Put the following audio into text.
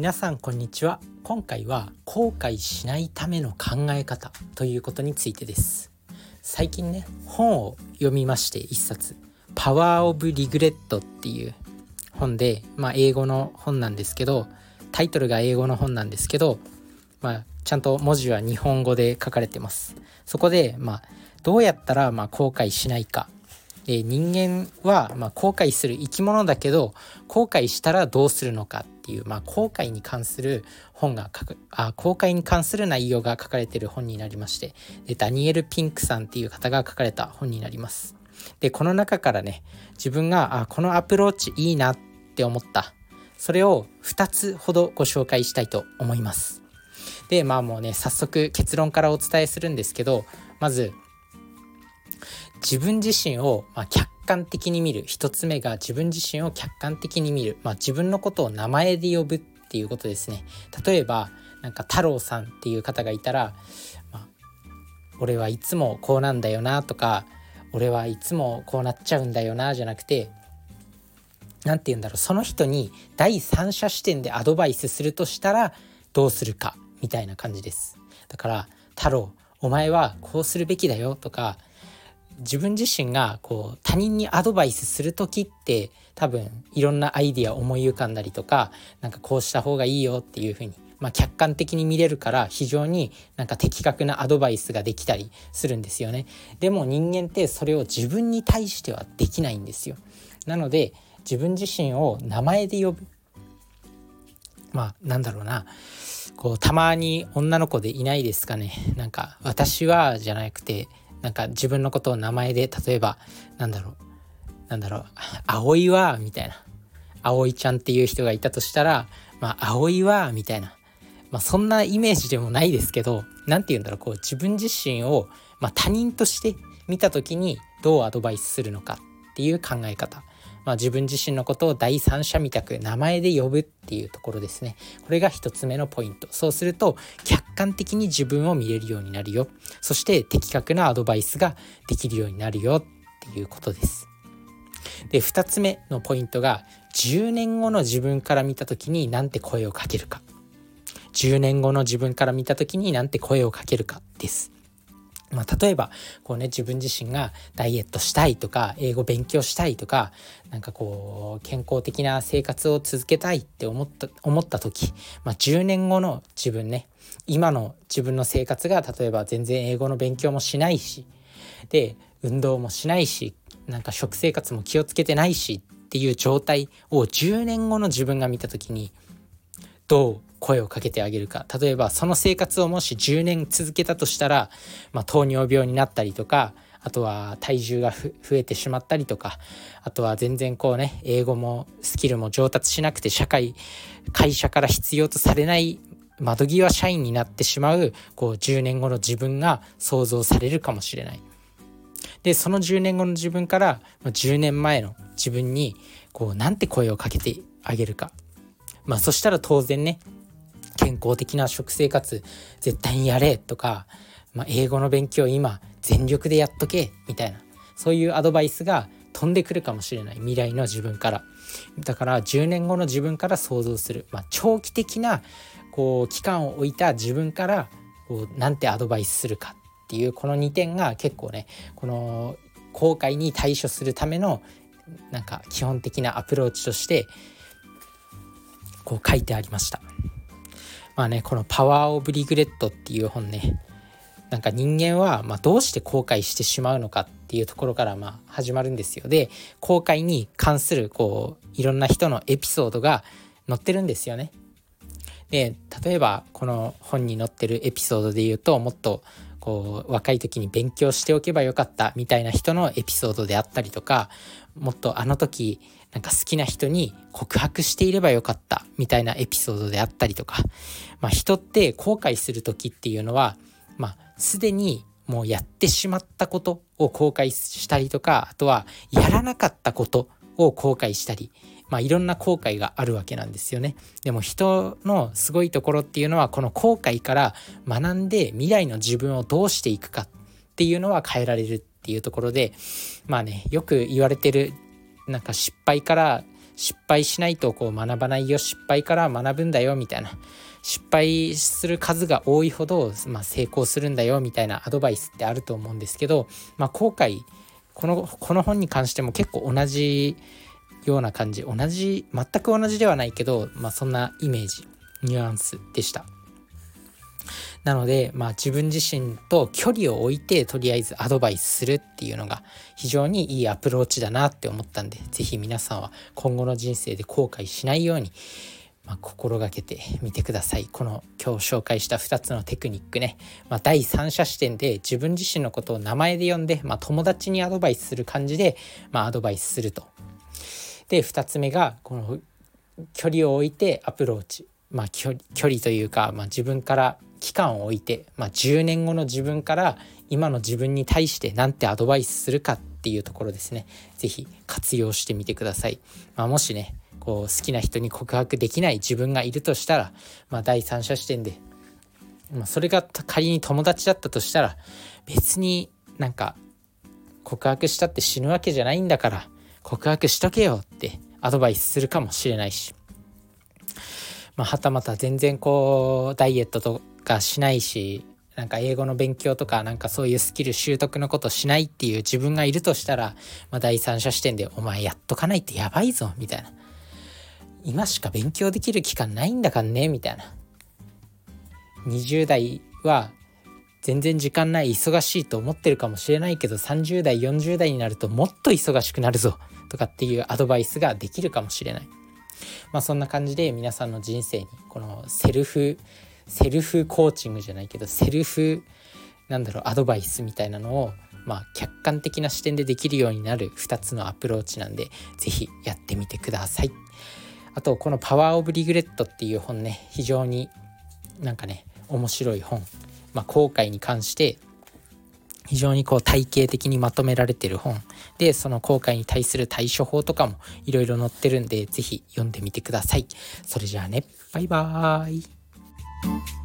皆さんこんにちは。今回は後悔しないための考え方ということについてです。最近ね本を読みまして一冊。パワーオブリグレットっていう本でまあ英語の本なんですけどタイトルが英語の本なんですけどまあちゃんと文字は日本語で書かれてます。そこでまあどうやったらまあ後悔しないかで人間はま後悔する生き物だけど後悔したらどうするのかっていう、まあ、後悔に関する本が書くあ後悔に関する内容が書かれてる本になりましてでダニエル・ピンクさんっていう方が書かれた本になります。でこの中からね自分があこのアプローチいいなって思ったそれを2つほどご紹介したいと思います。でまあもうね早速結論からお伝えするんですけどまず自分自身を、ま客観的に見る。一つ目が自分自身を客観的に見る、まあ、自分のことを名前で呼ぶっていうことですね。例えばなんか太郎さんっていう方がいたら、まあ、俺はいつもこうなんだよなとか俺はいつもこうなっちゃうんだよなじゃなくて何て言うんだろう。その人に第三者視点でアドバイスするとしたらどうするかみたいな感じです。だから太郎お前はこうするべきだよとか自分自身がこう他人にアドバイスする時って多分いろんなアイディア思い浮かんだりとかなんかこうした方がいいよっていうふうに、まあ、客観的に見れるから非常になんか的確なアドバイスができたりするんですよね。でも人間ってそれを自分に対してはできないんですよ。なので自分自身を名前で呼ぶまあなんだろうなこうたまに女の子でいないですかねなんか私はじゃなくてなんか自分のことを名前で例えばなんだろうなんだろう葵はみたいな。葵ちゃんっていう人がいたとしたらまあ葵はみたいな。まあそんなイメージでもないですけど何て言うんだろうこう自分自身を、まあ、他人として見た時にどうアドバイスするのかっていう考え方。まあ、自分自身のことを第三者みたく名前で呼ぶっていうところですね。これが一つ目のポイント。そうすると客観的に自分を見れるようになるよ。そして的確なアドバイスができるようになるよっていうことです。で2つ目のポイントが10年後の自分から見た時に何て声をかけるか。10年後の自分から見た時に何て声をかけるかです。まあ、例えばこうね自分自身がダイエットしたいとか英語勉強したいとかなんかこう健康的な生活を続けたいって思った思った時、まあ、10年後の自分ね今の自分の生活が例えば全然英語の勉強もしないしで運動もしないしなんか食生活も気をつけてないしっていう状態を10年後の自分が見た時にどう声をかけてあげるか例えばその生活をもし10年続けたとしたら、まあ、糖尿病になったりとかあとは体重が増えてしまったりとかあとは全然こうね英語もスキルも上達しなくて社会会社から必要とされない窓際社員になってしまうこう10年後の自分が想像されるかもしれない。でその10年後の自分から10年前の自分にこうなんて声をかけてあげるかまあそしたら当然ね健康的な食生活絶対にやれとか、まあ、英語の勉強今全力でやっとけみたいな。そういうアドバイスが飛んでくるかもしれない。未来の自分から。だから10年後の自分から想像する、まあ、長期的なこう期間を置いた自分からこうなんてアドバイスするか。っていうこの2点が結構ねこの後悔に対処するためのなんか基本的なアプローチとしてこう書いてありました。まあねこの「パワー・オブ・リグレット」っていう本ねなんか人間はまどうして後悔してしまうのかっていうところからまあ始まるんですよで後悔に関するこういろんな人のエピソードが載ってるんですよね。で例えばこの本に載ってるエピソードで言うともっとこう若い時に勉強しておけばよかったみたいな人のエピソードであったりとかもっとあの時なんか好きな人に告白していればよかったみたいなエピソードであったりとか、まあ、人って後悔する時っていうのは、まあ、すでにもうやってしまったことを後悔したりとかあとはやらなかったことを後悔したり、まあ、いろんな後悔があるわけなんですよね。でも人のすごいところっていうのはこの後悔から学んで未来の自分をどうしていくかっていうのは変えられるっていうところでまあねよく言われてるなんか失敗から失敗しないとこう学ばないよ失敗から学ぶんだよみたいな失敗する数が多いほど、まあ、成功するんだよみたいなアドバイスってあると思うんですけど、まあ、後悔このこの本に関しても結構同じような感じ同じ全く同じではないけど、まあ、そんなイメージニュアンスでした。なので、まあ、自分自身と距離を置いてとりあえずアドバイスするっていうのが非常にいいアプローチだなって思ったんで是非皆さんは今後の人生で後悔しないように、まあ、心がけてみてください。この今日紹介した2つのテクニックね、まあ、第三者視点で自分自身のことを名前で呼んで、まあ、友達にアドバイスする感じで、ま、アドバイスすると。で2つ目がこの距離を置いてアプローチ。まあ距離というか、まあ、自分から期間を置いて、まあ、10年後の自分から今の自分に対して何てアドバイスするかっていうところですね。是非活用してみてください、まあ、もしねこう好きな人に告白できない自分がいるとしたら、まあ、第三者視点で、まあ、それが仮に友達だったとしたら別になんか告白したって死ぬわけじゃないんだから告白しとけよってアドバイスするかもしれないし、まあ、はたまた全然こうダイエットとかしないしなんか英語の勉強とかなんかそういうスキル習得のことしないっていう自分がいるとしたら、まあ、第三者視点で「お前やっとかないってやばいぞ」みたいな「今しか勉強できる期間ないんだかんね」みたいな20代は全然時間ない忙しいと思ってるかもしれないけど30代40代になるともっと忙しくなるぞとかっていうアドバイスができるかもしれない。まあそんな感じで皆さんの人生にこのセルフセルフコーチングじゃないけどセルフなんだろうアドバイスみたいなのをまあ客観的な視点でできるようになる2つのアプローチなんで是非やってみてください。あとこの「パワー・オブ・リグレット」っていう本ね非常になんかね面白い本、まあ、後悔に関して非常にこう体系的にまとめられてる本。でその後悔に対する対処法とかもいろいろ載ってるんで是非読んでみてください。それじゃあね。バイバーイ。